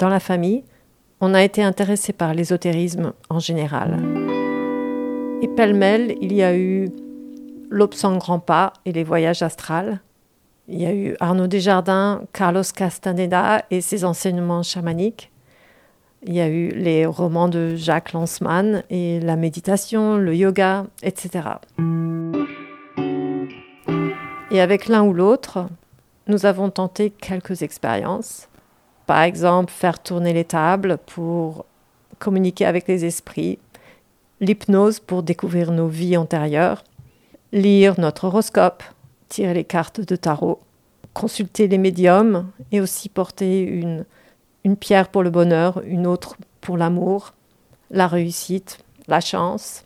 dans la famille, on a été intéressé par l'ésotérisme en général. Et pêle-mêle, il y a eu L'Aube grand pas et les voyages astrales. Il y a eu Arnaud Desjardins, Carlos Castaneda et ses enseignements chamaniques. Il y a eu les romans de Jacques Lanzmann et la méditation, le yoga, etc. Et avec l'un ou l'autre, nous avons tenté quelques expériences. Par exemple, faire tourner les tables pour communiquer avec les esprits, l'hypnose pour découvrir nos vies antérieures, lire notre horoscope, tirer les cartes de tarot, consulter les médiums et aussi porter une, une pierre pour le bonheur, une autre pour l'amour, la réussite, la chance.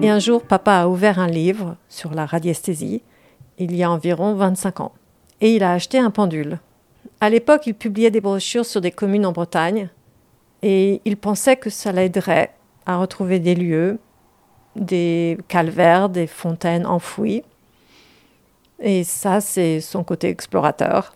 Et un jour, papa a ouvert un livre sur la radiesthésie, il y a environ 25 ans, et il a acheté un pendule. À l'époque, il publiait des brochures sur des communes en Bretagne, et il pensait que ça l'aiderait à retrouver des lieux, des calvaires, des fontaines enfouies. Et ça, c'est son côté explorateur.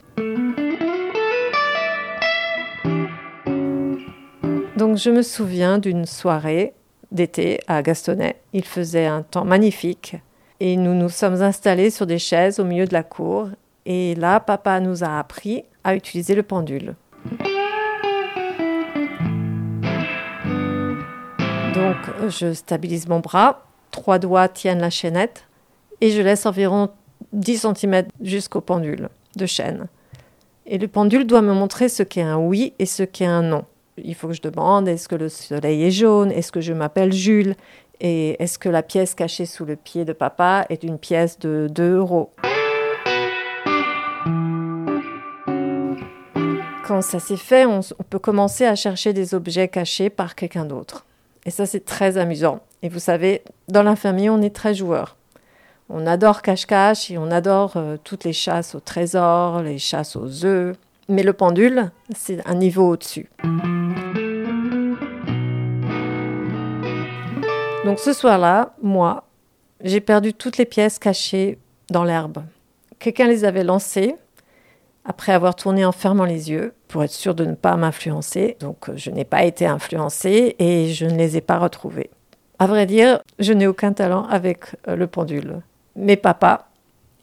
Donc je me souviens d'une soirée d'été à Gastonnet. Il faisait un temps magnifique et nous nous sommes installés sur des chaises au milieu de la cour. Et là, papa nous a appris à utiliser le pendule. Donc je stabilise mon bras, trois doigts tiennent la chaînette et je laisse environ 10 cm jusqu'au pendule de chaîne. Et le pendule doit me montrer ce qu'est un oui et ce qu'est un non il faut que je demande est-ce que le soleil est jaune? Est-ce que je m'appelle Jules? Et est-ce que la pièce cachée sous le pied de papa est une pièce de 2 euros? Quand ça s'est fait, on, peut commencer à chercher des objets cachés par quelqu'un d'autre. Et ça, c'est très amusant. Et vous savez, dans la famille, on est très joueurs. On adore cache-cache et on adore euh, toutes les chasses au trésor, les chasses aux œufs. Mais le pendule, c'est un niveau au-dessus. Donc ce soir-là, moi, j'ai perdu toutes les pièces cachées dans l'herbe. Quelqu'un les avait lancées après avoir tourné en fermant les yeux pour être sûr de ne pas m'influencer. Donc je n'ai pas été influencée et je ne les ai pas retrouvées. À vrai dire, je n'ai aucun talent avec euh, le pendule. Mais papa,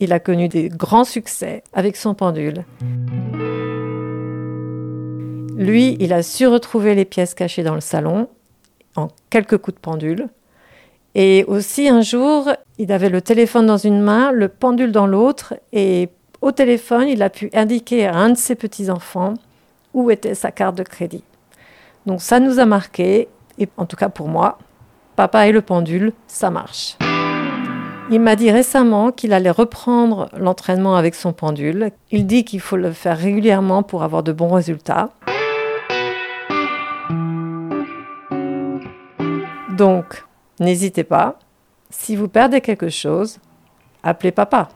il a connu des grands succès avec son pendule. Lui, il a su retrouver les pièces cachées dans le salon en quelques coups de pendule. Et aussi un jour, il avait le téléphone dans une main, le pendule dans l'autre, et au téléphone, il a pu indiquer à un de ses petits-enfants où était sa carte de crédit. Donc ça nous a marqué, et en tout cas pour moi, papa et le pendule, ça marche. Il m'a dit récemment qu'il allait reprendre l'entraînement avec son pendule. Il dit qu'il faut le faire régulièrement pour avoir de bons résultats. Donc, n'hésitez pas. Si vous perdez quelque chose, appelez papa.